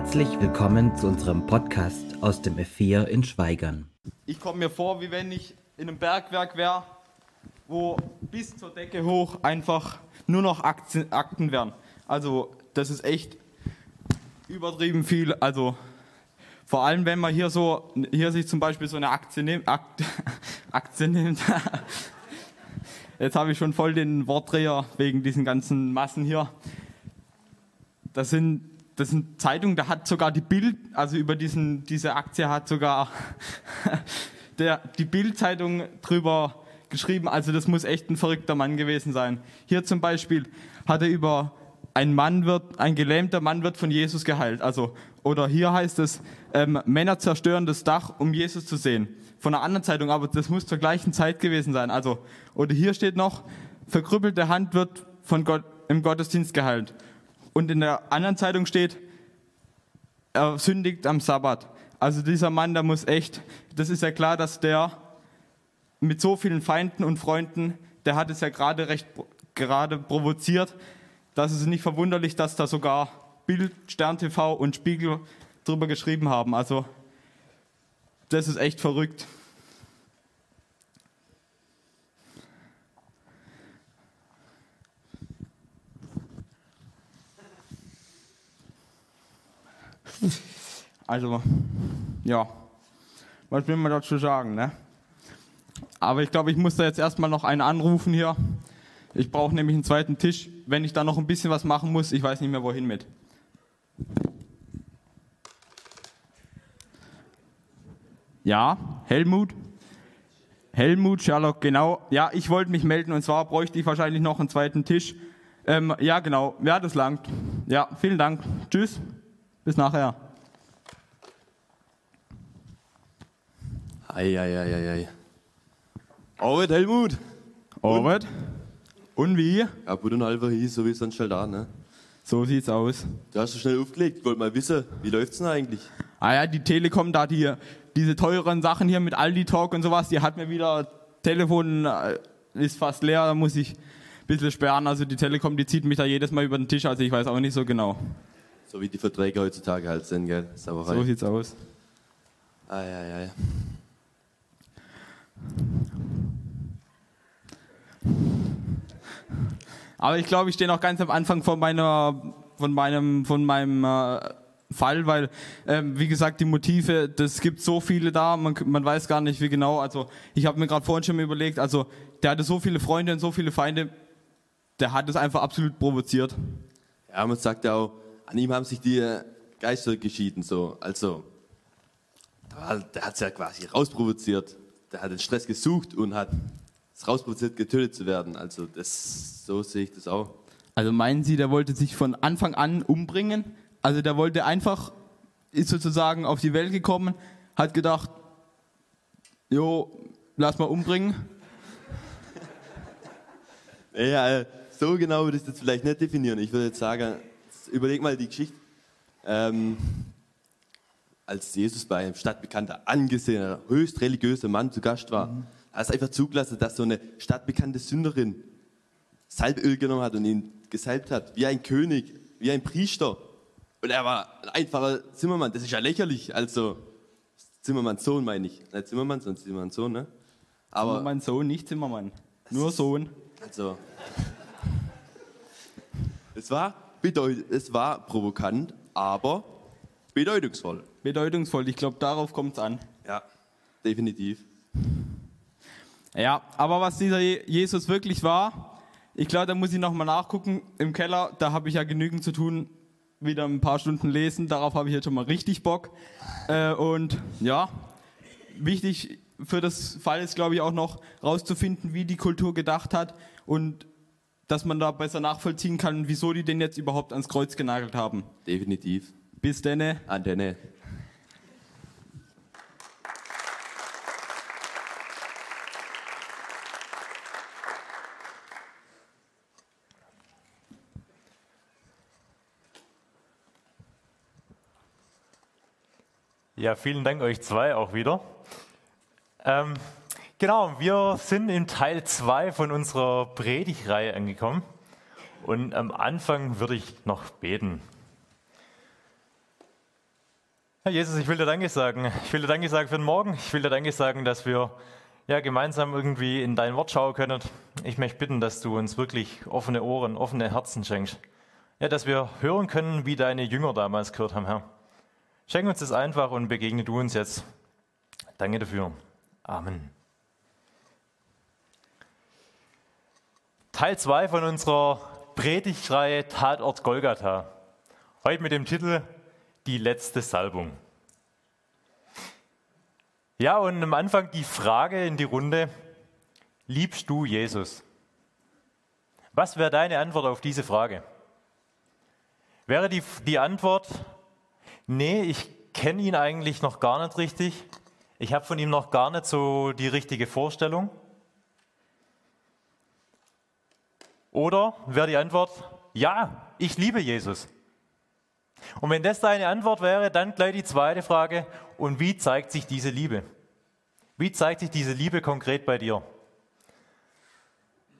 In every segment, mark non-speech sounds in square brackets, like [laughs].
Herzlich willkommen zu unserem Podcast aus dem F4 in Schweigern. Ich komme mir vor, wie wenn ich in einem Bergwerk wäre, wo bis zur Decke hoch einfach nur noch Aktien, Akten wären. Also das ist echt übertrieben viel. Also vor allem, wenn man hier so, hier sich zum Beispiel so eine Aktie nimmt, Akte, [laughs] Aktie nimmt. [laughs] Jetzt habe ich schon voll den Wortdreher wegen diesen ganzen Massen hier. Das sind, das sind Zeitungen, da hat sogar die Bild, also über diesen, diese Aktie hat sogar [laughs] der, die Bild-Zeitung drüber geschrieben. Also das muss echt ein verrückter Mann gewesen sein. Hier zum Beispiel hat er über ein Mann wird, ein gelähmter Mann wird von Jesus geheilt. Also, oder hier heißt es, ähm, Männer zerstören das Dach, um Jesus zu sehen. Von einer anderen Zeitung, aber das muss zur gleichen Zeit gewesen sein. Also, oder hier steht noch, verkrüppelte Hand wird von Gott im Gottesdienst geheilt. Und in der anderen Zeitung steht, er sündigt am Sabbat. Also dieser Mann, der muss echt, das ist ja klar, dass der mit so vielen Feinden und Freunden, der hat es ja gerade recht gerade provoziert, dass es nicht verwunderlich, dass da sogar Bild, Stern TV und Spiegel drüber geschrieben haben. Also das ist echt verrückt. Also, ja, was will man dazu sagen, ne? Aber ich glaube, ich muss da jetzt erstmal noch einen anrufen hier. Ich brauche nämlich einen zweiten Tisch. Wenn ich da noch ein bisschen was machen muss, ich weiß nicht mehr wohin mit. Ja, Helmut. Helmut, Sherlock, genau. Ja, ich wollte mich melden und zwar bräuchte ich wahrscheinlich noch einen zweiten Tisch. Ähm, ja, genau. Ja, das langt. Ja, vielen Dank. Tschüss. Bis nachher. Eieieiei. Arbeit, Helmut. Arbeit. Und wie? Ja, gut und halber hieß, so wie sonst halt da, ne? So sieht's aus. Du hast so schnell aufgelegt. Ich wollte mal wissen, wie läuft's denn eigentlich? Ah ja, die Telekom da, die, diese teuren Sachen hier mit Aldi Talk und sowas, die hat mir wieder, Telefon äh, ist fast leer, da muss ich ein bisschen sperren. Also die Telekom, die zieht mich da jedes Mal über den Tisch, also ich weiß auch nicht so genau. So wie die Verträge heutzutage halt sind, gell? Sauerei. So sieht's aus. Eieiei. Aber ich glaube, ich stehe noch ganz am Anfang von meiner, von meinem, von meinem äh, Fall, weil, ähm, wie gesagt, die Motive, das gibt so viele da, man, man weiß gar nicht, wie genau. Also ich habe mir gerade vorhin schon mal überlegt, also der hatte so viele Freunde und so viele Feinde, der hat es einfach absolut provoziert. Ja, man sagt ja auch, an ihm haben sich die Geister geschieden, so. Also, der hat es ja quasi rausprovoziert. Der hat den Stress gesucht und hat es rausprovoziert, getötet zu werden. Also, das, so sehe ich das auch. Also meinen Sie, der wollte sich von Anfang an umbringen? Also der wollte einfach, ist sozusagen auf die Welt gekommen, hat gedacht, jo, lass mal umbringen. [laughs] Ja, so genau würde ich das vielleicht nicht definieren. Ich würde jetzt sagen, überleg mal die Geschichte. Ähm, als Jesus bei einem stadtbekannter, angesehener, höchst religiöser Mann zu Gast war, mhm. hat es einfach zugelassen, dass so eine stadtbekannte Sünderin Salböl genommen hat und ihn gesalbt hat, wie ein König, wie ein Priester. Und er war ein einfacher Zimmermann. Das ist ja lächerlich. Also, Zimmermanns Sohn meine ich. Nicht Zimmermann, sondern Zimmermanns Sohn, ne? Aber Zimmermanns Sohn, nicht Zimmermann. Nur Sohn. Also, [laughs] es war, bedeut es war provokant, aber bedeutungsvoll. Bedeutungsvoll, ich glaube, darauf kommt es an. Ja, definitiv. Ja, aber was dieser Jesus wirklich war, ich glaube, da muss ich nochmal nachgucken. Im Keller, da habe ich ja genügend zu tun, wieder ein paar Stunden lesen. Darauf habe ich jetzt schon mal richtig Bock. Äh, und ja, wichtig für das Fall ist, glaube ich, auch noch rauszufinden, wie die Kultur gedacht hat und dass man da besser nachvollziehen kann, wieso die den jetzt überhaupt ans Kreuz genagelt haben. Definitiv. Bis denne. An denne. Ja, vielen Dank euch zwei auch wieder. Ähm, genau, wir sind in Teil 2 von unserer Predigreihe angekommen. Und am Anfang würde ich noch beten. Herr Jesus, ich will dir Danke sagen. Ich will dir Danke sagen für den Morgen. Ich will dir Danke sagen, dass wir ja, gemeinsam irgendwie in dein Wort schauen können. Ich möchte bitten, dass du uns wirklich offene Ohren, offene Herzen schenkst. Ja, dass wir hören können, wie deine Jünger damals gehört haben, Herr. Schenk uns das einfach und begegne du uns jetzt. Danke dafür. Amen. Teil 2 von unserer Predigtreihe Tatort Golgatha. Heute mit dem Titel Die letzte Salbung. Ja, und am Anfang die Frage in die Runde, liebst du Jesus? Was wäre deine Antwort auf diese Frage? Wäre die, die Antwort, nee, ich kenne ihn eigentlich noch gar nicht richtig, ich habe von ihm noch gar nicht so die richtige Vorstellung? Oder wäre die Antwort, ja, ich liebe Jesus. Und wenn das deine Antwort wäre, dann gleich die zweite Frage, und wie zeigt sich diese Liebe? Wie zeigt sich diese Liebe konkret bei dir?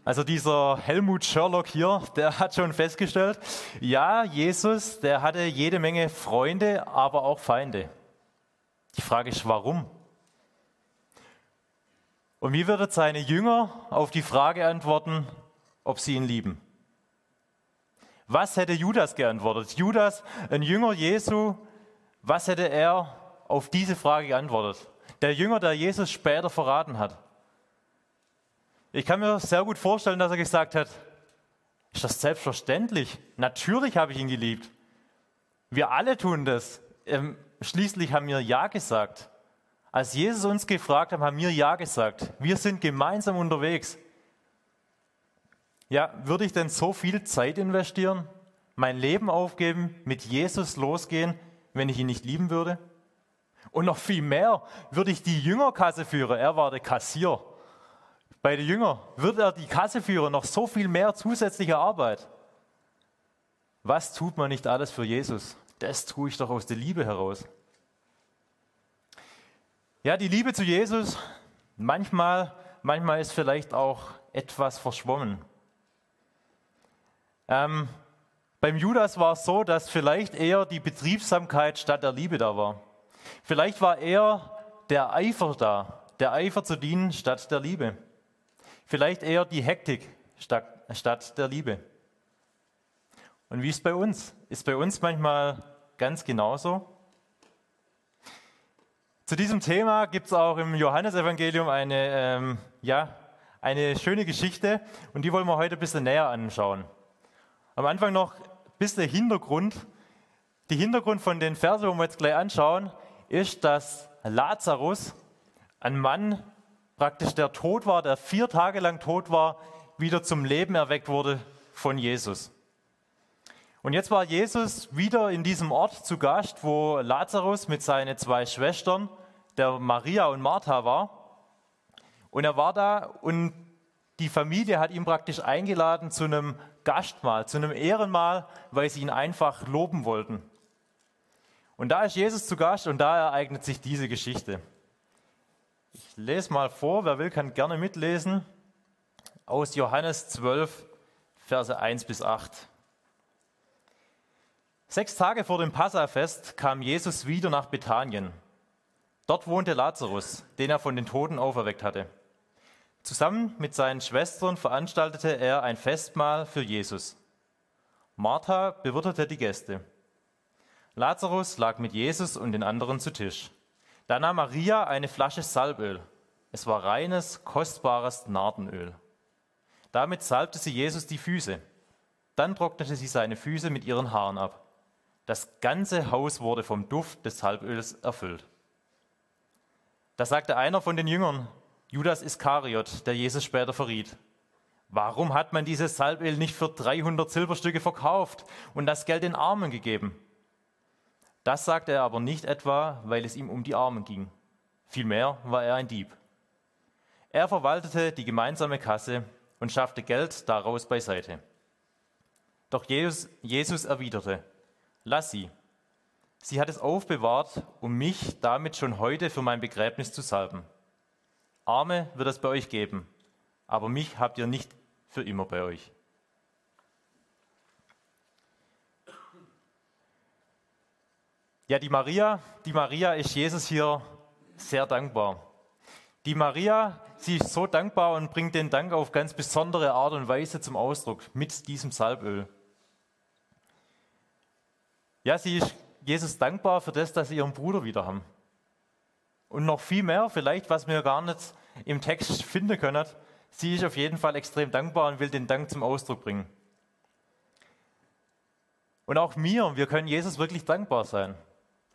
Also dieser Helmut Sherlock hier, der hat schon festgestellt, ja, Jesus, der hatte jede Menge Freunde, aber auch Feinde. Die Frage ist, warum? Und wie würden seine Jünger auf die Frage antworten, ob sie ihn lieben? Was hätte Judas geantwortet? Judas, ein Jünger Jesu, was hätte er auf diese Frage geantwortet? Der Jünger, der Jesus später verraten hat. Ich kann mir sehr gut vorstellen, dass er gesagt hat, ist das selbstverständlich? Natürlich habe ich ihn geliebt. Wir alle tun das. Ähm, schließlich haben wir Ja gesagt. Als Jesus uns gefragt hat, haben wir Ja gesagt. Wir sind gemeinsam unterwegs. Ja, würde ich denn so viel Zeit investieren, mein Leben aufgeben, mit Jesus losgehen, wenn ich ihn nicht lieben würde? Und noch viel mehr, würde ich die Jüngerkasse führen. Er war der Kassier bei den Jüngern wird er die Kasse führen, noch so viel mehr zusätzliche Arbeit. Was tut man nicht alles für Jesus? Das tue ich doch aus der Liebe heraus. Ja, die Liebe zu Jesus, manchmal, manchmal ist vielleicht auch etwas verschwommen. Ähm, beim Judas war es so, dass vielleicht eher die Betriebsamkeit statt der Liebe da war. Vielleicht war eher der Eifer da, der Eifer zu dienen statt der Liebe. Vielleicht eher die Hektik statt der Liebe. Und wie ist es bei uns? Ist bei uns manchmal ganz genauso? Zu diesem Thema gibt es auch im Johannesevangelium eine, ähm, ja, eine schöne Geschichte und die wollen wir heute ein bisschen näher anschauen. Am Anfang noch ein bisschen Hintergrund. Die Hintergrund von den Versen, wo wir jetzt gleich anschauen, ist, dass Lazarus, ein Mann, praktisch der tot war, der vier Tage lang tot war, wieder zum Leben erweckt wurde von Jesus. Und jetzt war Jesus wieder in diesem Ort zu Gast, wo Lazarus mit seinen zwei Schwestern, der Maria und Martha war. Und er war da und die Familie hat ihn praktisch eingeladen zu einem Gastmahl, zu einem Ehrenmahl, weil sie ihn einfach loben wollten. Und da ist Jesus zu Gast und da ereignet sich diese Geschichte. Ich lese mal vor, wer will, kann gerne mitlesen. Aus Johannes 12, Verse 1 bis 8. Sechs Tage vor dem Passafest kam Jesus wieder nach Bethanien. Dort wohnte Lazarus, den er von den Toten auferweckt hatte. Zusammen mit seinen Schwestern veranstaltete er ein Festmahl für Jesus. Martha bewirtete die Gäste. Lazarus lag mit Jesus und den anderen zu Tisch. Da nahm Maria eine Flasche Salböl. Es war reines, kostbares Nardenöl. Damit salbte sie Jesus die Füße. Dann trocknete sie seine Füße mit ihren Haaren ab. Das ganze Haus wurde vom Duft des Salböls erfüllt. Da sagte einer von den Jüngern, Judas Iskariot, der Jesus später verriet, warum hat man dieses Salböl nicht für 300 Silberstücke verkauft und das Geld den Armen gegeben? Das sagte er aber nicht etwa, weil es ihm um die Armen ging. Vielmehr war er ein Dieb. Er verwaltete die gemeinsame Kasse und schaffte Geld daraus beiseite. Doch Jesus, Jesus erwiderte, lass sie. Sie hat es aufbewahrt, um mich damit schon heute für mein Begräbnis zu salben. Arme wird es bei euch geben, aber mich habt ihr nicht für immer bei euch. Ja, die Maria, die Maria ist Jesus hier sehr dankbar. Die Maria, sie ist so dankbar und bringt den Dank auf ganz besondere Art und Weise zum Ausdruck mit diesem Salböl. Ja, sie ist Jesus dankbar für das, dass sie ihren Bruder wieder haben. Und noch viel mehr, vielleicht, was wir gar nicht im Text finden können. Sie ist auf jeden Fall extrem dankbar und will den Dank zum Ausdruck bringen. Und auch mir, wir können Jesus wirklich dankbar sein,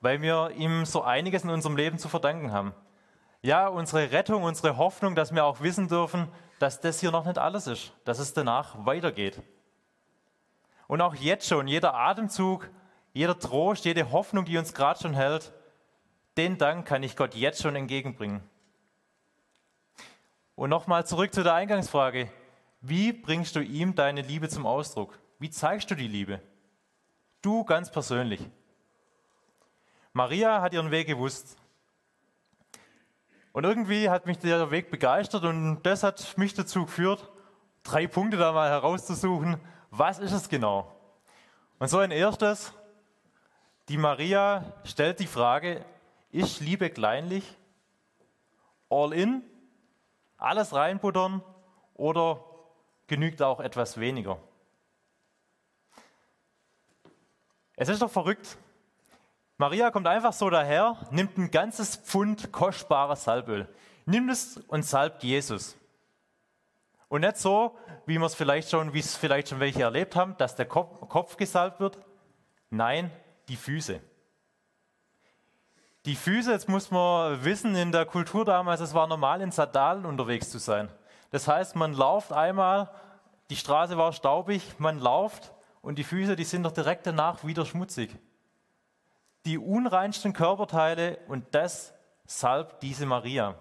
weil wir ihm so einiges in unserem Leben zu verdanken haben. Ja, unsere Rettung, unsere Hoffnung, dass wir auch wissen dürfen, dass das hier noch nicht alles ist, dass es danach weitergeht. Und auch jetzt schon, jeder Atemzug, jeder Trost, jede Hoffnung, die uns gerade schon hält, den Dank kann ich Gott jetzt schon entgegenbringen. Und nochmal zurück zu der Eingangsfrage. Wie bringst du ihm deine Liebe zum Ausdruck? Wie zeigst du die Liebe? Du ganz persönlich. Maria hat ihren Weg gewusst. Und irgendwie hat mich der Weg begeistert und das hat mich dazu geführt, drei Punkte da mal herauszusuchen. Was ist es genau? Und so ein erstes, die Maria stellt die Frage, ist Liebe kleinlich? All in? Alles reinbuttern? Oder genügt auch etwas weniger? Es ist doch verrückt. Maria kommt einfach so daher, nimmt ein ganzes Pfund kostbares Salböl, nimmt es und salbt Jesus. Und nicht so, wie es vielleicht schon, wie es vielleicht schon welche erlebt haben, dass der Kopf gesalbt wird. Nein, die Füße. Die Füße, jetzt muss man wissen, in der Kultur damals, es war normal, in Sandalen unterwegs zu sein. Das heißt, man lauft einmal, die Straße war staubig, man lauft und die Füße, die sind doch direkt danach wieder schmutzig. Die unreinsten Körperteile und das salbt diese Maria.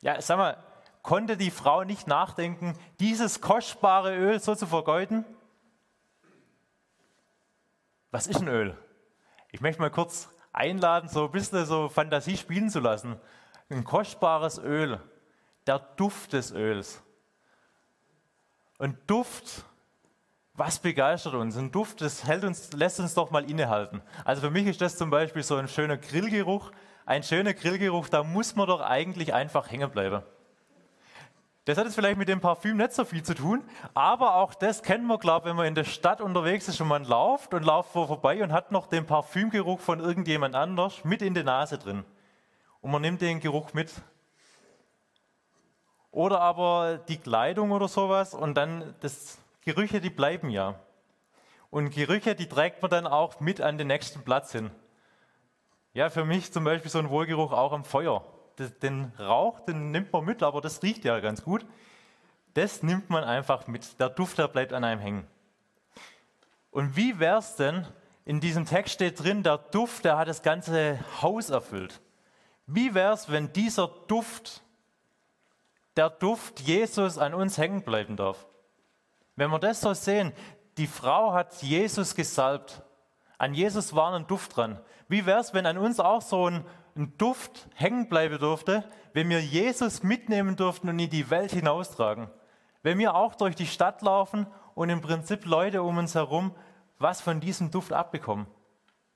Ja, sag mal, konnte die Frau nicht nachdenken, dieses kostbare Öl so zu vergeuden? Was ist ein Öl? Ich möchte mal kurz einladen, so ein bisschen so Fantasie spielen zu lassen. Ein kostbares Öl, der Duft des Öls. Und Duft, was begeistert uns? Ein Duft, das hält uns, lässt uns doch mal innehalten. Also für mich ist das zum Beispiel so ein schöner Grillgeruch. Ein schöner Grillgeruch, da muss man doch eigentlich einfach hängen bleiben. Das hat jetzt vielleicht mit dem Parfüm nicht so viel zu tun, aber auch das kennen wir, glaube ich, wenn man in der Stadt unterwegs ist und man läuft und läuft vorbei und hat noch den Parfümgeruch von irgendjemand anders mit in der Nase drin. Und man nimmt den Geruch mit. Oder aber die Kleidung oder sowas und dann, das Gerüche, die bleiben ja. Und Gerüche, die trägt man dann auch mit an den nächsten Platz hin. Ja, für mich zum Beispiel so ein Wohlgeruch auch am Feuer den Rauch, den nimmt man mit, aber das riecht ja ganz gut. Das nimmt man einfach mit. Der Duft, der bleibt an einem hängen. Und wie wäre es denn, in diesem Text steht drin, der Duft, der hat das ganze Haus erfüllt. Wie wäre es, wenn dieser Duft, der Duft Jesus an uns hängen bleiben darf? Wenn wir das so sehen, die Frau hat Jesus gesalbt. An Jesus war ein Duft dran. Wie wäre es, wenn an uns auch so ein ein Duft hängen bleiben durfte, wenn wir Jesus mitnehmen durften und in die Welt hinaustragen. Wenn wir auch durch die Stadt laufen und im Prinzip Leute um uns herum was von diesem Duft abbekommen.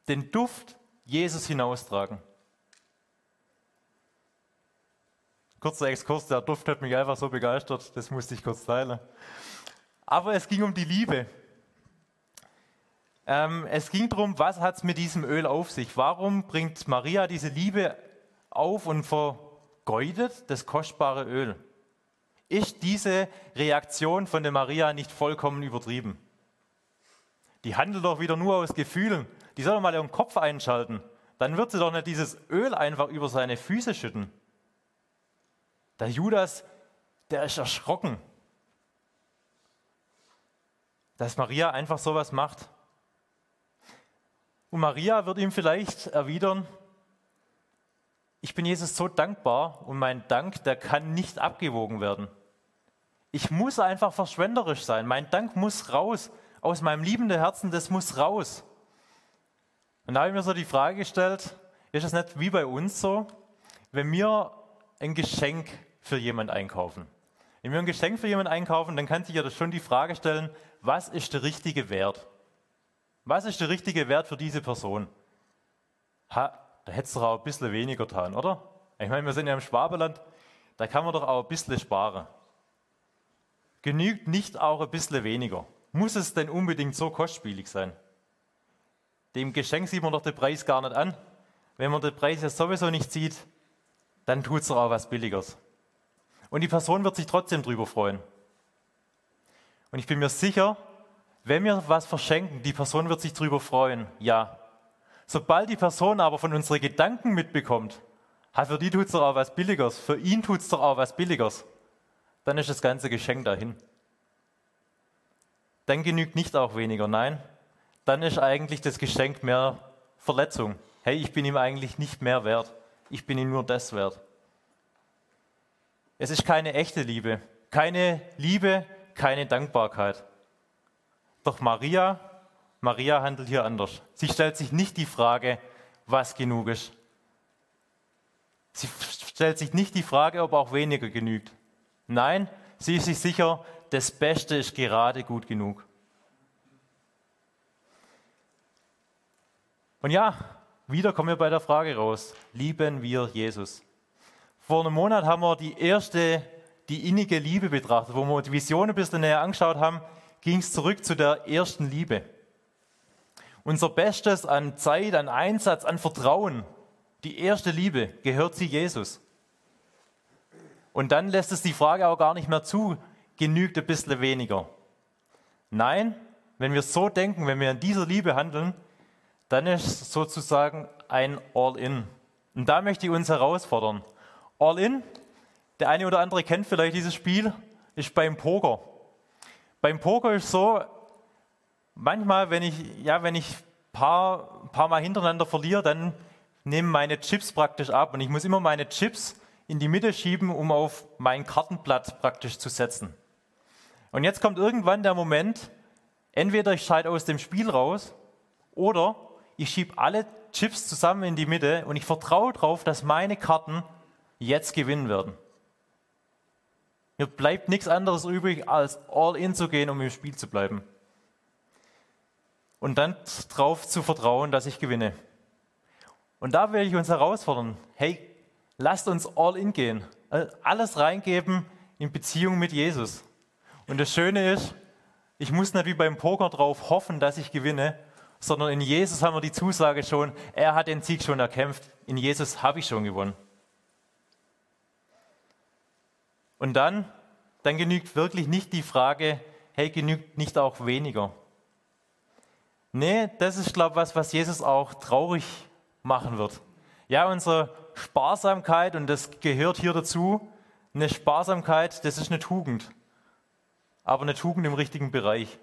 Den Duft Jesus hinaustragen. Kurzer Exkurs, der Duft hat mich einfach so begeistert, das musste ich kurz teilen. Aber es ging um die Liebe. Ähm, es ging darum, was hat es mit diesem Öl auf sich? Warum bringt Maria diese Liebe auf und vergeudet das kostbare Öl? Ist diese Reaktion von der Maria nicht vollkommen übertrieben? Die handelt doch wieder nur aus Gefühlen. Die soll mal ihren Kopf einschalten. Dann wird sie doch nicht dieses Öl einfach über seine Füße schütten. Der Judas, der ist erschrocken, dass Maria einfach sowas macht. Und Maria wird ihm vielleicht erwidern, ich bin Jesus so dankbar und mein Dank, der kann nicht abgewogen werden. Ich muss einfach verschwenderisch sein. Mein Dank muss raus. Aus meinem liebenden Herzen, das muss raus. Und da habe ich mir so die Frage gestellt, ist es nicht wie bei uns so, wenn wir ein Geschenk für jemanden einkaufen? Wenn wir ein Geschenk für jemanden einkaufen, dann kann sich ja schon die Frage stellen, was ist der richtige Wert? Was ist der richtige Wert für diese Person? ha, da hättest du doch auch ein bisschen weniger getan, oder? Ich meine, wir sind ja im Schwabeland, da kann man doch auch ein bisschen sparen. Genügt nicht auch ein bisschen weniger? Muss es denn unbedingt so kostspielig sein? Dem Geschenk sieht man doch den Preis gar nicht an. Wenn man den Preis jetzt sowieso nicht sieht, dann tut es doch auch was Billigeres. Und die Person wird sich trotzdem drüber freuen. Und ich bin mir sicher, wenn wir was verschenken, die Person wird sich drüber freuen. Ja. Sobald die Person aber von unseren Gedanken mitbekommt, für die tut es doch auch was Billigeres, für ihn tut es doch auch was Billigeres, dann ist das ganze Geschenk dahin. Dann genügt nicht auch weniger, nein, dann ist eigentlich das Geschenk mehr Verletzung. Hey, ich bin ihm eigentlich nicht mehr wert, ich bin ihm nur das wert. Es ist keine echte Liebe, keine Liebe, keine Dankbarkeit. Doch Maria, Maria handelt hier anders. Sie stellt sich nicht die Frage, was genug ist. Sie stellt sich nicht die Frage, ob auch weniger genügt. Nein, sie ist sich sicher, das Beste ist gerade gut genug. Und ja, wieder kommen wir bei der Frage raus, lieben wir Jesus? Vor einem Monat haben wir die erste, die innige Liebe betrachtet, wo wir die Vision ein bisschen näher angeschaut haben, ging es zurück zu der ersten Liebe. Unser Bestes an Zeit, an Einsatz, an Vertrauen, die erste Liebe gehört sie Jesus. Und dann lässt es die Frage auch gar nicht mehr zu, genügt ein bisschen weniger. Nein, wenn wir so denken, wenn wir in dieser Liebe handeln, dann ist sozusagen ein All-In. Und da möchte ich uns herausfordern. All-In, der eine oder andere kennt vielleicht dieses Spiel, ist beim Poker. Beim Poker ist so, manchmal, wenn ich, ja, wenn ich paar, paar Mal hintereinander verliere, dann nehmen meine Chips praktisch ab und ich muss immer meine Chips in die Mitte schieben, um auf mein Kartenblatt praktisch zu setzen. Und jetzt kommt irgendwann der Moment, entweder ich scheide aus dem Spiel raus oder ich schiebe alle Chips zusammen in die Mitte und ich vertraue darauf, dass meine Karten jetzt gewinnen werden. Mir bleibt nichts anderes übrig, als all in zu gehen, um im Spiel zu bleiben. Und dann darauf zu vertrauen, dass ich gewinne. Und da will ich uns herausfordern, hey, lasst uns all in gehen. Alles reingeben in Beziehung mit Jesus. Und das Schöne ist, ich muss nicht wie beim Poker drauf hoffen, dass ich gewinne, sondern in Jesus haben wir die Zusage schon, er hat den Sieg schon erkämpft. In Jesus habe ich schon gewonnen. Und dann, dann genügt wirklich nicht die Frage, hey, genügt nicht auch weniger? Nee, das ist, glaube ich, was, was Jesus auch traurig machen wird. Ja, unsere Sparsamkeit, und das gehört hier dazu, eine Sparsamkeit, das ist eine Tugend. Aber eine Tugend im richtigen Bereich.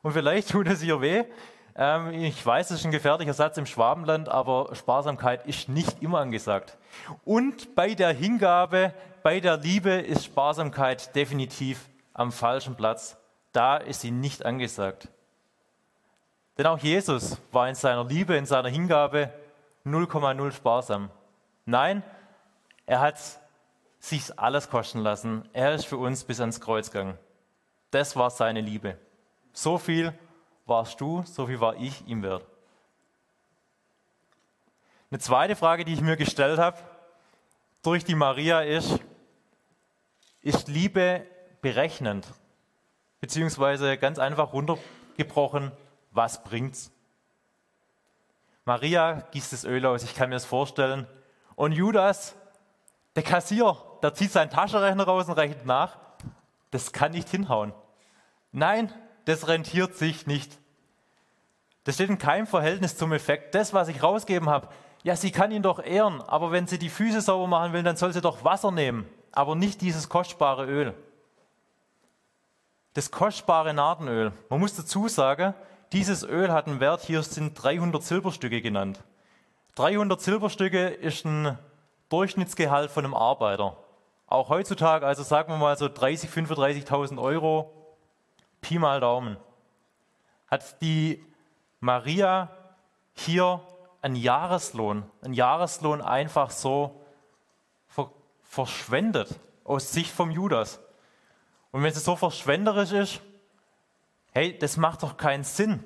Und vielleicht tut es ihr weh. Ähm, ich weiß, es ist ein gefährlicher Satz im Schwabenland, aber Sparsamkeit ist nicht immer angesagt. Und bei der Hingabe bei der Liebe ist Sparsamkeit definitiv am falschen Platz. Da ist sie nicht angesagt. Denn auch Jesus war in seiner Liebe, in seiner Hingabe 0,0 sparsam. Nein, er hat sich alles kosten lassen. Er ist für uns bis ans Kreuz gegangen. Das war seine Liebe. So viel warst du, so viel war ich ihm wert. Eine zweite Frage, die ich mir gestellt habe, durch die Maria ist, ist Liebe berechnend? Beziehungsweise ganz einfach runtergebrochen, was bringt's? Maria gießt das Öl aus, ich kann mir das vorstellen. Und Judas, der Kassier, der zieht seinen Taschenrechner raus und rechnet nach. Das kann nicht hinhauen. Nein, das rentiert sich nicht. Das steht in keinem Verhältnis zum Effekt. Das, was ich rausgeben habe, ja, sie kann ihn doch ehren, aber wenn sie die Füße sauber machen will, dann soll sie doch Wasser nehmen, aber nicht dieses kostbare Öl. Das kostbare Nadenöl. Man muss dazu sagen, dieses Öl hat einen Wert, hier sind 300 Silberstücke genannt. 300 Silberstücke ist ein Durchschnittsgehalt von einem Arbeiter. Auch heutzutage, also sagen wir mal so 30, 35.000 Euro, Pi mal Daumen, hat die Maria hier einen Jahreslohn, einen Jahreslohn einfach so verschwendet aus Sicht vom Judas. Und wenn es so verschwenderisch ist, hey, das macht doch keinen Sinn.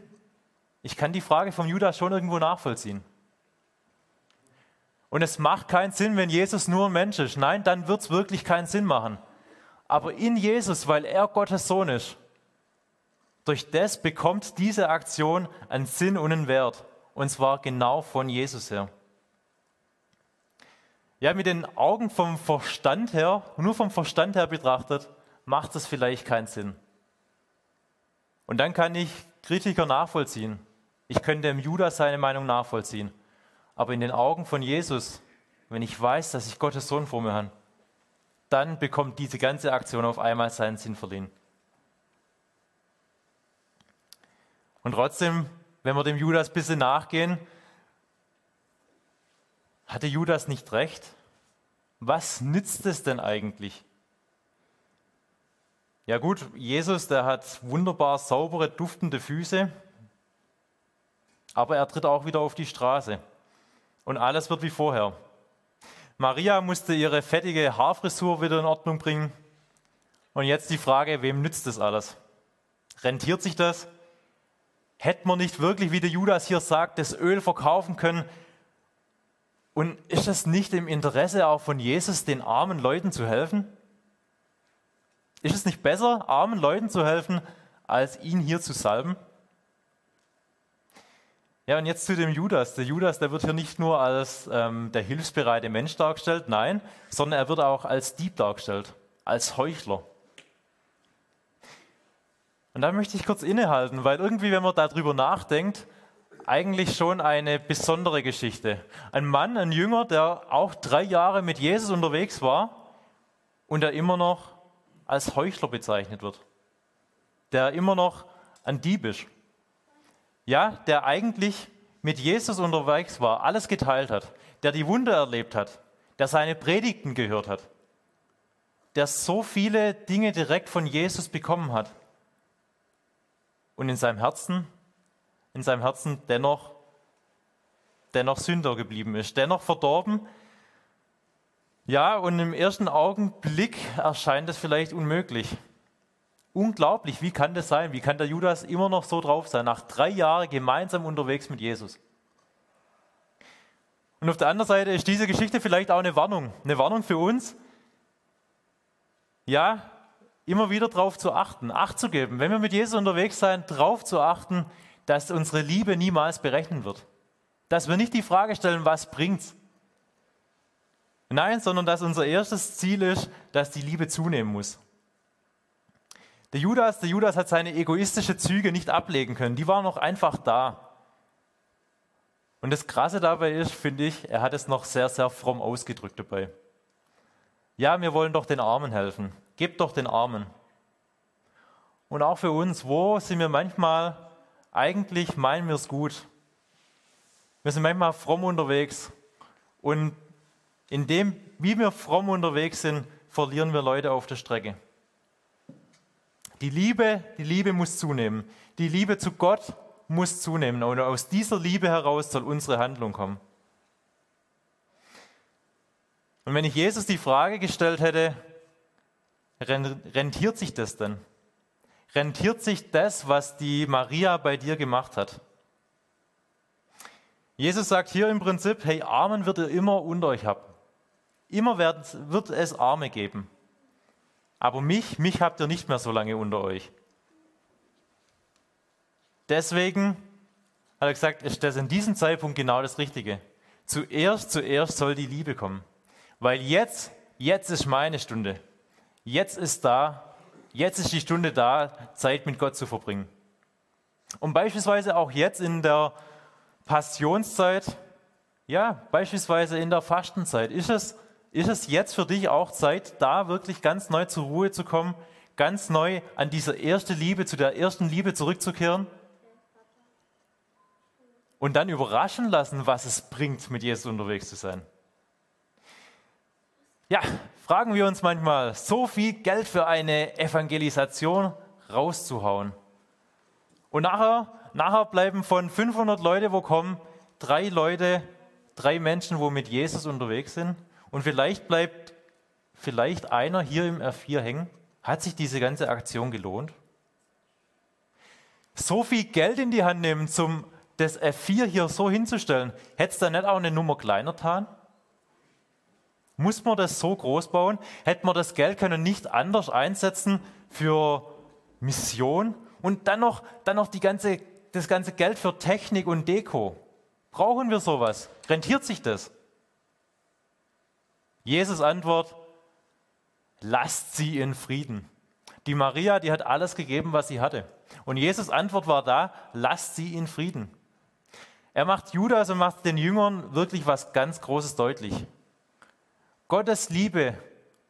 Ich kann die Frage vom Judas schon irgendwo nachvollziehen. Und es macht keinen Sinn, wenn Jesus nur ein Mensch ist. Nein, dann wird es wirklich keinen Sinn machen. Aber in Jesus, weil er Gottes Sohn ist, durch das bekommt diese Aktion einen Sinn und einen Wert. Und zwar genau von Jesus her. Ja, mit den Augen vom Verstand her, nur vom Verstand her betrachtet, macht es vielleicht keinen Sinn. Und dann kann ich Kritiker nachvollziehen. Ich könnte dem Judas seine Meinung nachvollziehen. Aber in den Augen von Jesus, wenn ich weiß, dass ich Gottes Sohn vor mir habe, dann bekommt diese ganze Aktion auf einmal seinen Sinn verliehen. Und trotzdem, wenn wir dem Judas ein bisschen nachgehen, hatte Judas nicht recht? Was nützt es denn eigentlich? Ja gut, Jesus, der hat wunderbar saubere, duftende Füße, aber er tritt auch wieder auf die Straße und alles wird wie vorher. Maria musste ihre fettige Haarfrisur wieder in Ordnung bringen. Und jetzt die Frage, wem nützt das alles? Rentiert sich das? Hätte man nicht wirklich, wie der Judas hier sagt, das Öl verkaufen können? Und ist es nicht im Interesse auch von Jesus, den armen Leuten zu helfen? Ist es nicht besser, armen Leuten zu helfen, als ihn hier zu salben? Ja, und jetzt zu dem Judas. Der Judas, der wird hier nicht nur als ähm, der hilfsbereite Mensch dargestellt, nein, sondern er wird auch als Dieb dargestellt, als Heuchler. Und da möchte ich kurz innehalten, weil irgendwie, wenn man darüber nachdenkt, eigentlich schon eine besondere Geschichte. Ein Mann, ein Jünger, der auch drei Jahre mit Jesus unterwegs war und der immer noch als Heuchler bezeichnet wird. Der immer noch ein Dieb ist ja, der eigentlich mit Jesus unterwegs war, alles geteilt hat, der die Wunder erlebt hat, der seine Predigten gehört hat, der so viele Dinge direkt von Jesus bekommen hat und in seinem Herzen, in seinem Herzen dennoch, dennoch Sünder geblieben ist, dennoch verdorben. Ja, und im ersten Augenblick erscheint es vielleicht unmöglich. Unglaublich, wie kann das sein? Wie kann der Judas immer noch so drauf sein, nach drei Jahren gemeinsam unterwegs mit Jesus? Und auf der anderen Seite ist diese Geschichte vielleicht auch eine Warnung, eine Warnung für uns, ja, immer wieder darauf zu achten, Acht zu geben, wenn wir mit Jesus unterwegs sind, darauf zu achten, dass unsere Liebe niemals berechnen wird. Dass wir nicht die Frage stellen, was bringt's? Nein, sondern dass unser erstes Ziel ist, dass die Liebe zunehmen muss. Der Judas, der Judas hat seine egoistischen Züge nicht ablegen können. Die waren noch einfach da. Und das Krasse dabei ist, finde ich, er hat es noch sehr, sehr fromm ausgedrückt dabei. Ja, wir wollen doch den Armen helfen. Gebt doch den Armen. Und auch für uns, wo sind wir manchmal, eigentlich meinen wir es gut. Wir sind manchmal fromm unterwegs. Und in dem, wie wir fromm unterwegs sind, verlieren wir Leute auf der Strecke. Die Liebe, die Liebe muss zunehmen. Die Liebe zu Gott muss zunehmen. Und aus dieser Liebe heraus soll unsere Handlung kommen. Und wenn ich Jesus die Frage gestellt hätte, rentiert sich das denn? Rentiert sich das, was die Maria bei dir gemacht hat? Jesus sagt hier im Prinzip, hey, Armen wird ihr immer unter euch haben. Immer wird es Arme geben. Aber mich, mich habt ihr nicht mehr so lange unter euch. Deswegen hat er gesagt, ist das in diesem Zeitpunkt genau das Richtige. Zuerst, zuerst soll die Liebe kommen. Weil jetzt, jetzt ist meine Stunde. Jetzt ist da, jetzt ist die Stunde da, Zeit mit Gott zu verbringen. Und beispielsweise auch jetzt in der Passionszeit, ja, beispielsweise in der Fastenzeit, ist es ist es jetzt für dich auch Zeit, da wirklich ganz neu zur Ruhe zu kommen, ganz neu an diese erste Liebe, zu der ersten Liebe zurückzukehren? Und dann überraschen lassen, was es bringt, mit Jesus unterwegs zu sein. Ja, fragen wir uns manchmal, so viel Geld für eine Evangelisation rauszuhauen. Und nachher, nachher bleiben von 500 Leute, wo kommen, drei Leute, drei Menschen, wo mit Jesus unterwegs sind. Und vielleicht bleibt vielleicht einer hier im R4 hängen. Hat sich diese ganze Aktion gelohnt? So viel Geld in die Hand nehmen, um das F4 hier so hinzustellen, hätte es da nicht auch eine Nummer kleiner getan? Muss man das so groß bauen? Hätte man das Geld können nicht anders einsetzen für Mission und dann noch, dann noch die ganze, das ganze Geld für Technik und Deko? Brauchen wir sowas? Rentiert sich das? Jesus Antwort, lasst sie in Frieden. Die Maria, die hat alles gegeben, was sie hatte. Und Jesus Antwort war da, lasst sie in Frieden. Er macht Judas und macht den Jüngern wirklich was ganz Großes deutlich. Gottes Liebe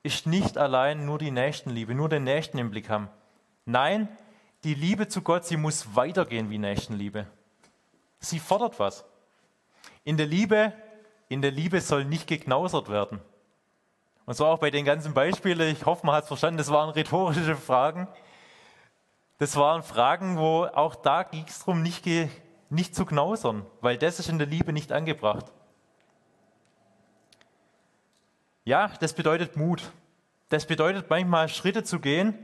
ist nicht allein nur die Nächstenliebe, nur den Nächsten im Blick haben. Nein, die Liebe zu Gott, sie muss weitergehen wie Nächstenliebe. Sie fordert was. In der Liebe, in der Liebe soll nicht geknausert werden. Und so auch bei den ganzen Beispielen, ich hoffe, man hat es verstanden, das waren rhetorische Fragen. Das waren Fragen, wo auch da ging es darum, nicht, nicht zu knausern, weil das ist in der Liebe nicht angebracht. Ja, das bedeutet Mut. Das bedeutet manchmal Schritte zu gehen.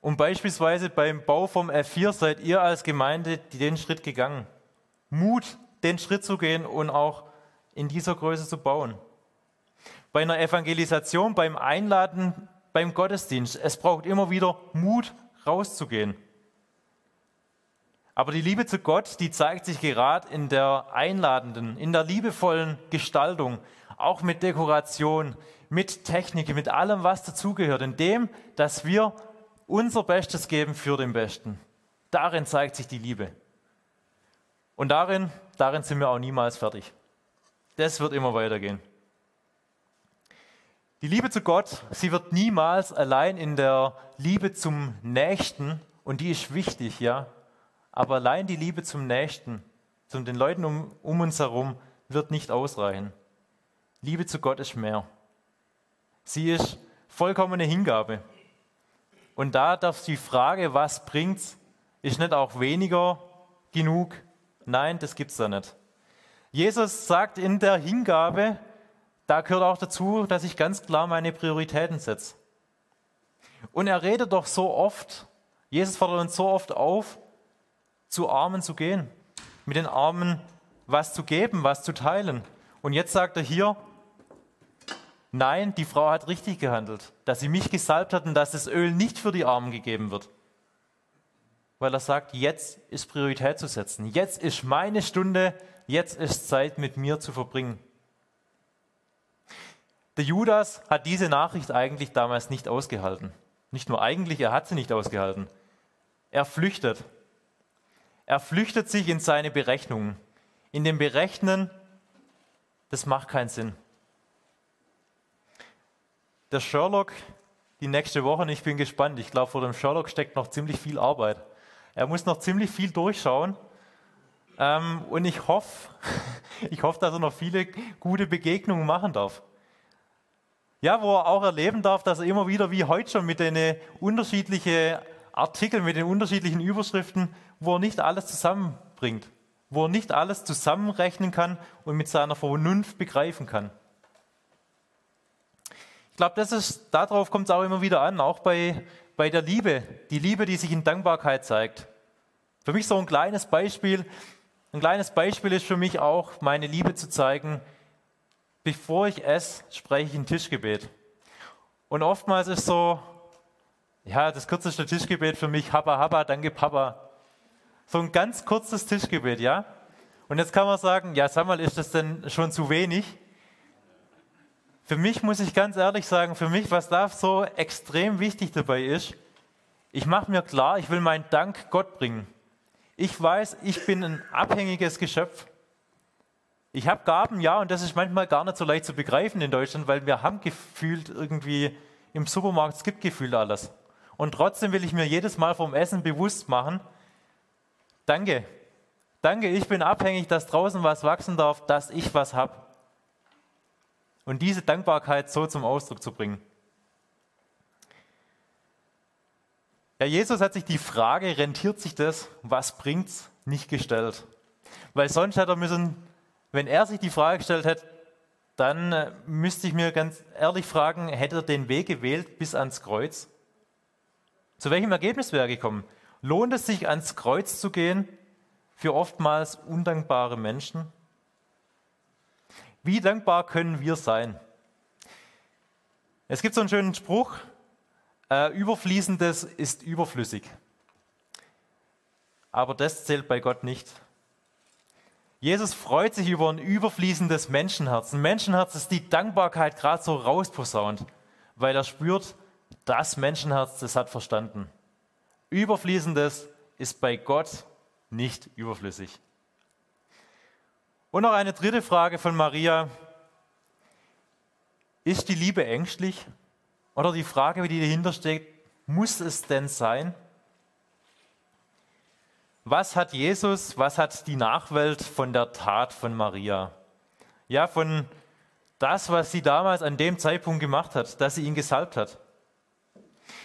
Und beispielsweise beim Bau vom F4 seid ihr als Gemeinde den Schritt gegangen. Mut, den Schritt zu gehen und auch in dieser Größe zu bauen bei einer Evangelisation, beim Einladen, beim Gottesdienst. Es braucht immer wieder Mut, rauszugehen. Aber die Liebe zu Gott, die zeigt sich gerade in der einladenden, in der liebevollen Gestaltung, auch mit Dekoration, mit Technik, mit allem, was dazugehört, in dem, dass wir unser Bestes geben für den Besten. Darin zeigt sich die Liebe. Und darin, darin sind wir auch niemals fertig. Das wird immer weitergehen. Die Liebe zu Gott, sie wird niemals allein in der Liebe zum Nächsten, und die ist wichtig, ja, aber allein die Liebe zum Nächsten, zu den Leuten um, um uns herum, wird nicht ausreichen. Liebe zu Gott ist mehr. Sie ist vollkommene Hingabe. Und da darf die Frage, was bringt's, ist nicht auch weniger genug. Nein, das gibt's da nicht. Jesus sagt in der Hingabe, da gehört auch dazu, dass ich ganz klar meine Prioritäten setze. Und er redet doch so oft, Jesus fordert uns so oft auf, zu Armen zu gehen, mit den Armen was zu geben, was zu teilen. Und jetzt sagt er hier, nein, die Frau hat richtig gehandelt, dass sie mich gesalbt hat und dass das Öl nicht für die Armen gegeben wird. Weil er sagt, jetzt ist Priorität zu setzen. Jetzt ist meine Stunde, jetzt ist Zeit mit mir zu verbringen. Der Judas hat diese Nachricht eigentlich damals nicht ausgehalten. Nicht nur eigentlich, er hat sie nicht ausgehalten. Er flüchtet. Er flüchtet sich in seine Berechnungen. In dem Berechnen, das macht keinen Sinn. Der Sherlock, die nächste Woche, und ich bin gespannt, ich glaube, vor dem Sherlock steckt noch ziemlich viel Arbeit. Er muss noch ziemlich viel durchschauen. Ähm, und ich hoffe, [laughs] ich hoffe, dass er noch viele gute Begegnungen machen darf. Ja, wo er auch erleben darf, dass er immer wieder wie heute schon mit den unterschiedlichen Artikeln, mit den unterschiedlichen Überschriften, wo er nicht alles zusammenbringt, wo er nicht alles zusammenrechnen kann und mit seiner Vernunft begreifen kann. Ich glaube, das ist, darauf kommt es auch immer wieder an, auch bei, bei der Liebe, die Liebe, die sich in Dankbarkeit zeigt. Für mich so ein kleines Beispiel, ein kleines Beispiel ist für mich auch, meine Liebe zu zeigen, bevor ich esse, spreche ich ein Tischgebet. Und oftmals ist so, ja, das kürzeste Tischgebet für mich, Habba, Habba, danke Papa. So ein ganz kurzes Tischgebet, ja? Und jetzt kann man sagen, ja, sag mal, ist das denn schon zu wenig? Für mich muss ich ganz ehrlich sagen, für mich, was da so extrem wichtig dabei ist, ich mache mir klar, ich will meinen Dank Gott bringen. Ich weiß, ich bin ein abhängiges Geschöpf. Ich habe Gaben, ja, und das ist manchmal gar nicht so leicht zu begreifen in Deutschland, weil wir haben gefühlt irgendwie im Supermarkt, es gibt gefühlt alles. Und trotzdem will ich mir jedes Mal vom Essen bewusst machen, danke, danke, ich bin abhängig, dass draußen was wachsen darf, dass ich was habe. Und diese Dankbarkeit so zum Ausdruck zu bringen. Ja, Jesus hat sich die Frage, rentiert sich das, was bringt's, nicht gestellt. Weil sonst hätte er müssen wenn er sich die Frage gestellt hätte, dann äh, müsste ich mir ganz ehrlich fragen, hätte er den Weg gewählt bis ans Kreuz? Zu welchem Ergebnis wäre er gekommen? Lohnt es sich, ans Kreuz zu gehen für oftmals undankbare Menschen? Wie dankbar können wir sein? Es gibt so einen schönen Spruch, äh, Überfließendes ist überflüssig. Aber das zählt bei Gott nicht. Jesus freut sich über ein überfließendes Menschenherz. Ein Menschenherz, das die Dankbarkeit gerade so rausposaunt, weil er spürt, das Menschenherz, das hat verstanden. Überfließendes ist bei Gott nicht überflüssig. Und noch eine dritte Frage von Maria. Ist die Liebe ängstlich? Oder die Frage, die dahinter steht, muss es denn sein? Was hat Jesus, was hat die Nachwelt von der Tat von Maria? Ja, von das, was sie damals an dem Zeitpunkt gemacht hat, dass sie ihn gesalbt hat.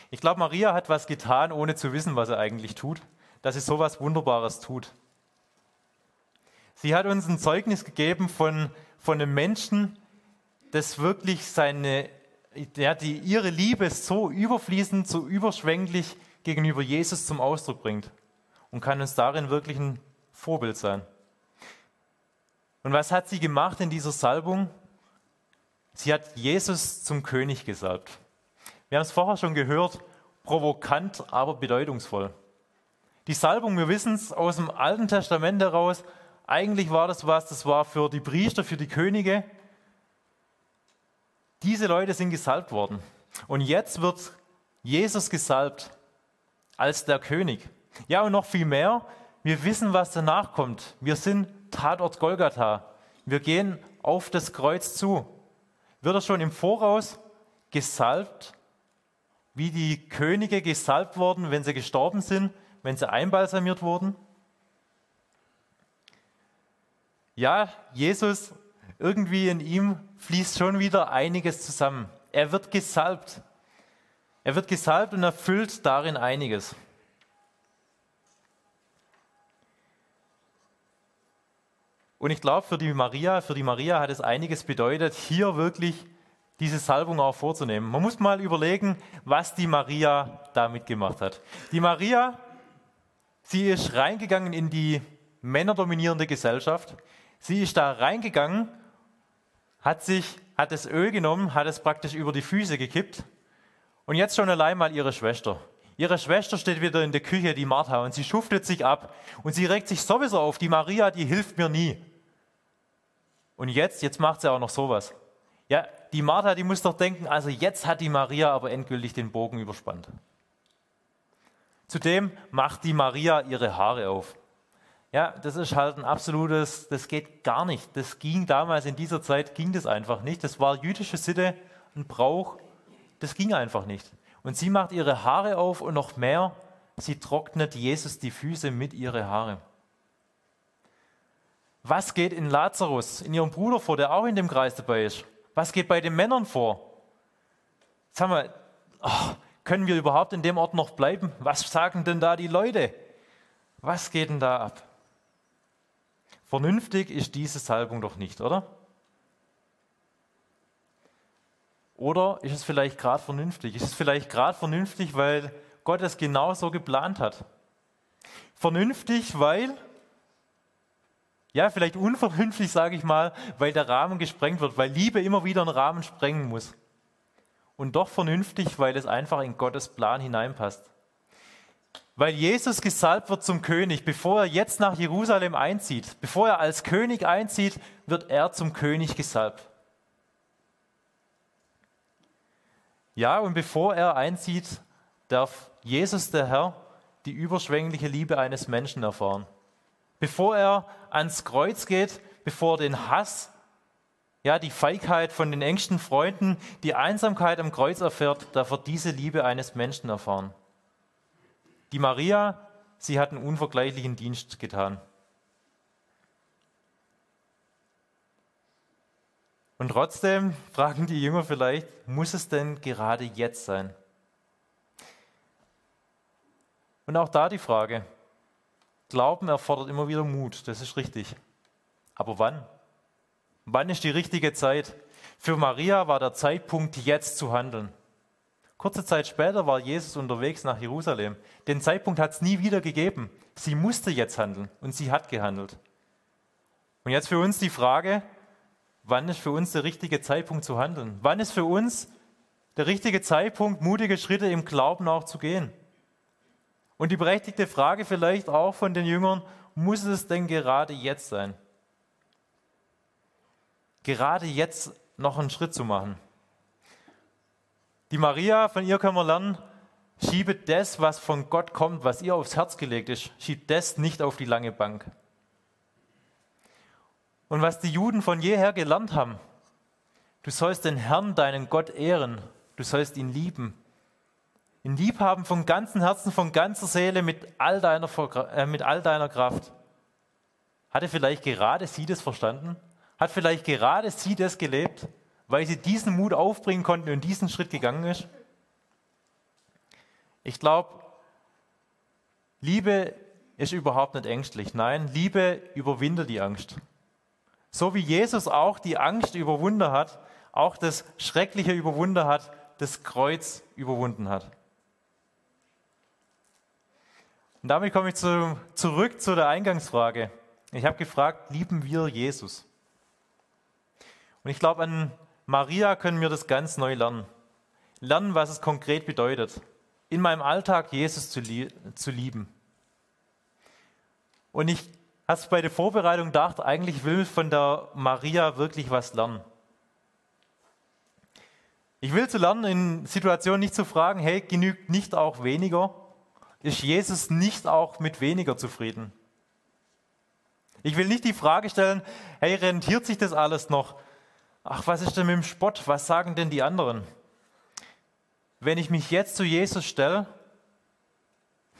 Ich glaube, Maria hat was getan, ohne zu wissen, was er eigentlich tut, dass sie sowas Wunderbares tut. Sie hat uns ein Zeugnis gegeben von, von einem Menschen, das wirklich seine, ja, die ihre Liebe so überfließend, so überschwänglich gegenüber Jesus zum Ausdruck bringt und kann uns darin wirklich ein Vorbild sein. Und was hat sie gemacht in dieser Salbung? Sie hat Jesus zum König gesalbt. Wir haben es vorher schon gehört, provokant, aber bedeutungsvoll. Die Salbung, wir wissen es aus dem Alten Testament heraus, eigentlich war das was, das war für die Priester, für die Könige. Diese Leute sind gesalbt worden. Und jetzt wird Jesus gesalbt als der König. Ja, und noch viel mehr. Wir wissen, was danach kommt. Wir sind Tatort Golgatha. Wir gehen auf das Kreuz zu. Wird er schon im Voraus gesalbt, wie die Könige gesalbt wurden, wenn sie gestorben sind, wenn sie einbalsamiert wurden? Ja, Jesus, irgendwie in ihm fließt schon wieder einiges zusammen. Er wird gesalbt. Er wird gesalbt und erfüllt darin einiges. Und ich glaube, für die Maria, für die Maria hat es einiges bedeutet, hier wirklich diese Salbung auch vorzunehmen. Man muss mal überlegen, was die Maria damit gemacht hat. Die Maria, sie ist reingegangen in die männerdominierende Gesellschaft. Sie ist da reingegangen, hat sich, hat das Öl genommen, hat es praktisch über die Füße gekippt. Und jetzt schon allein mal ihre Schwester. Ihre Schwester steht wieder in der Küche, die Martha, und sie schuftet sich ab. Und sie regt sich sowieso auf. Die Maria, die hilft mir nie. Und jetzt, jetzt macht sie auch noch sowas. Ja, die Martha, die muss doch denken, also jetzt hat die Maria aber endgültig den Bogen überspannt. Zudem macht die Maria ihre Haare auf. Ja, das ist halt ein absolutes, das geht gar nicht. Das ging damals in dieser Zeit, ging das einfach nicht. Das war jüdische Sitte, ein Brauch, das ging einfach nicht. Und sie macht ihre Haare auf und noch mehr, sie trocknet Jesus die Füße mit ihren Haaren. Was geht in Lazarus, in ihrem Bruder vor, der auch in dem Kreis dabei ist? Was geht bei den Männern vor? Sag mal, oh, können wir überhaupt in dem Ort noch bleiben? Was sagen denn da die Leute? Was geht denn da ab? Vernünftig ist diese Salbung doch nicht, oder? Oder ist es vielleicht gerade vernünftig? Ist es vielleicht gerade vernünftig, weil Gott es genau so geplant hat? Vernünftig, weil ja, vielleicht unvernünftig, sage ich mal, weil der Rahmen gesprengt wird, weil Liebe immer wieder einen Rahmen sprengen muss. Und doch vernünftig, weil es einfach in Gottes Plan hineinpasst. Weil Jesus gesalbt wird zum König, bevor er jetzt nach Jerusalem einzieht, bevor er als König einzieht, wird er zum König gesalbt. Ja, und bevor er einzieht, darf Jesus der Herr die überschwängliche Liebe eines Menschen erfahren bevor er ans Kreuz geht, bevor er den Hass, ja, die Feigheit von den engsten Freunden, die Einsamkeit am Kreuz erfährt, darf er diese Liebe eines Menschen erfahren. Die Maria, sie hat einen unvergleichlichen Dienst getan. Und trotzdem fragen die Jünger vielleicht, muss es denn gerade jetzt sein? Und auch da die Frage, Glauben erfordert immer wieder Mut, das ist richtig. Aber wann? Wann ist die richtige Zeit? Für Maria war der Zeitpunkt, jetzt zu handeln. Kurze Zeit später war Jesus unterwegs nach Jerusalem. Den Zeitpunkt hat es nie wieder gegeben. Sie musste jetzt handeln und sie hat gehandelt. Und jetzt für uns die Frage, wann ist für uns der richtige Zeitpunkt zu handeln? Wann ist für uns der richtige Zeitpunkt, mutige Schritte im Glauben auch zu gehen. Und die berechtigte Frage vielleicht auch von den Jüngern, muss es denn gerade jetzt sein? Gerade jetzt noch einen Schritt zu machen. Die Maria, von ihr können wir lernen, schiebet das, was von Gott kommt, was ihr aufs Herz gelegt ist, schiebt das nicht auf die lange Bank. Und was die Juden von jeher gelernt haben, du sollst den Herrn, deinen Gott ehren, du sollst ihn lieben. Ihn liebhaben von ganzem Herzen, von ganzer Seele, mit all deiner, äh, mit all deiner Kraft. Hatte vielleicht gerade sie das verstanden? Hat vielleicht gerade sie das gelebt? Weil sie diesen Mut aufbringen konnten und diesen Schritt gegangen ist? Ich glaube, Liebe ist überhaupt nicht ängstlich. Nein, Liebe überwindet die Angst. So wie Jesus auch die Angst überwunden hat, auch das Schreckliche überwunden hat, das Kreuz überwunden hat. Und damit komme ich zu, zurück zu der Eingangsfrage. Ich habe gefragt, lieben wir Jesus? Und ich glaube, an Maria können wir das ganz neu lernen. Lernen, was es konkret bedeutet, in meinem Alltag Jesus zu, lie zu lieben. Und ich habe bei der Vorbereitung gedacht, eigentlich will ich von der Maria wirklich was lernen. Ich will zu lernen, in Situationen nicht zu fragen, hey, genügt nicht auch weniger? Ist Jesus nicht auch mit weniger zufrieden? Ich will nicht die Frage stellen, hey, rentiert sich das alles noch? Ach, was ist denn mit dem Spott? Was sagen denn die anderen? Wenn ich mich jetzt zu Jesus stelle,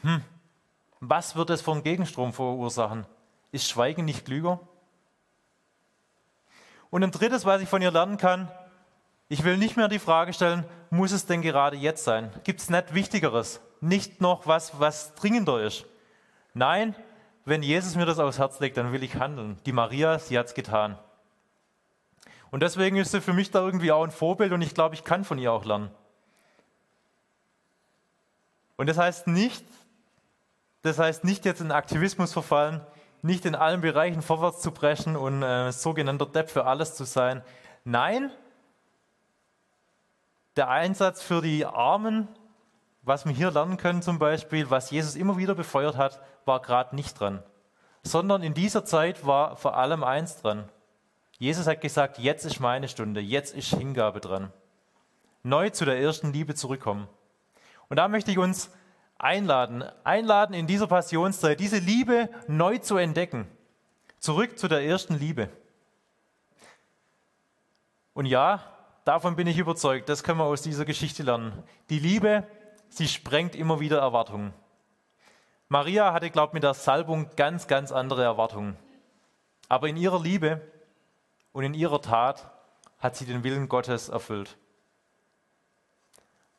hm, was wird es vom Gegenstrom verursachen? Ist Schweigen nicht klüger? Und ein drittes, was ich von ihr lernen kann, ich will nicht mehr die Frage stellen, muss es denn gerade jetzt sein? Gibt es nicht Wichtigeres? Nicht noch was, was dringender ist? Nein, wenn Jesus mir das aufs Herz legt, dann will ich handeln. Die Maria, sie hat es getan. Und deswegen ist sie für mich da irgendwie auch ein Vorbild und ich glaube, ich kann von ihr auch lernen. Und das heißt nicht, das heißt nicht jetzt in Aktivismus verfallen, nicht in allen Bereichen vorwärts zu brechen und äh, sogenannter Depp für alles zu sein. Nein, der Einsatz für die Armen, was wir hier lernen können zum Beispiel, was Jesus immer wieder befeuert hat, war gerade nicht dran. Sondern in dieser Zeit war vor allem eins dran. Jesus hat gesagt, jetzt ist meine Stunde, jetzt ist Hingabe dran. Neu zu der ersten Liebe zurückkommen. Und da möchte ich uns einladen, einladen in dieser Passionszeit, diese Liebe neu zu entdecken. Zurück zu der ersten Liebe. Und ja, davon bin ich überzeugt, das können wir aus dieser Geschichte lernen. Die Liebe, sie sprengt immer wieder Erwartungen. Maria hatte, glaubt mit der Salbung ganz, ganz andere Erwartungen. Aber in ihrer Liebe und in ihrer Tat hat sie den Willen Gottes erfüllt.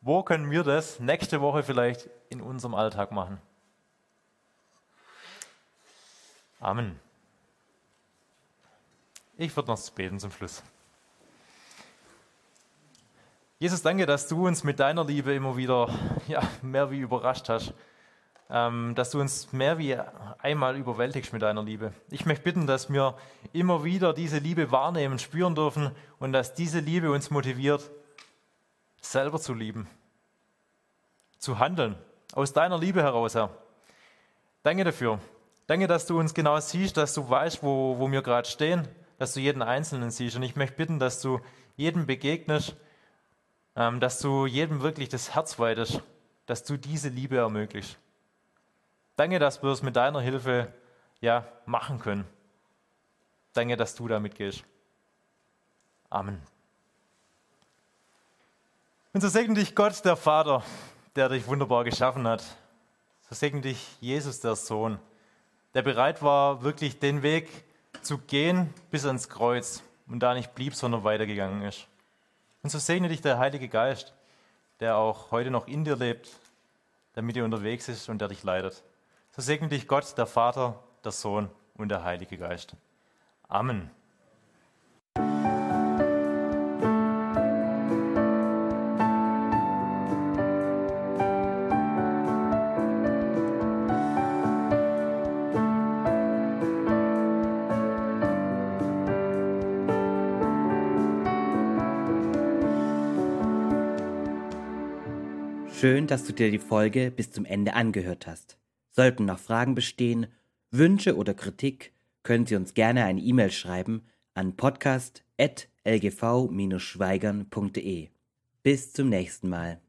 Wo können wir das nächste Woche vielleicht in unserem Alltag machen? Amen. Ich würde noch beten zum Schluss. Jesus, danke, dass du uns mit deiner Liebe immer wieder ja, mehr wie überrascht hast dass du uns mehr wie einmal überwältigst mit deiner Liebe. Ich möchte bitten, dass wir immer wieder diese Liebe wahrnehmen, spüren dürfen und dass diese Liebe uns motiviert, selber zu lieben, zu handeln, aus deiner Liebe heraus, Herr. Danke dafür. Danke, dass du uns genau siehst, dass du weißt, wo, wo wir gerade stehen, dass du jeden Einzelnen siehst. Und ich möchte bitten, dass du jedem begegnest, ähm, dass du jedem wirklich das Herz weitest, dass du diese Liebe ermöglicht. Danke, dass wir es mit deiner Hilfe ja, machen können. Danke, dass du damit gehst. Amen. Und so segne dich Gott, der Vater, der dich wunderbar geschaffen hat. So segne dich Jesus, der Sohn, der bereit war, wirklich den Weg zu gehen bis ans Kreuz und da nicht blieb, sondern weitergegangen ist. Und so segne dich der Heilige Geist, der auch heute noch in dir lebt, der mit dir unterwegs ist und der dich leitet. So segne dich Gott, der Vater, der Sohn und der Heilige Geist. Amen. Schön, dass du dir die Folge bis zum Ende angehört hast. Sollten noch Fragen bestehen, Wünsche oder Kritik, können Sie uns gerne eine E-Mail schreiben an podcast.lgv-schweigern.de. Bis zum nächsten Mal.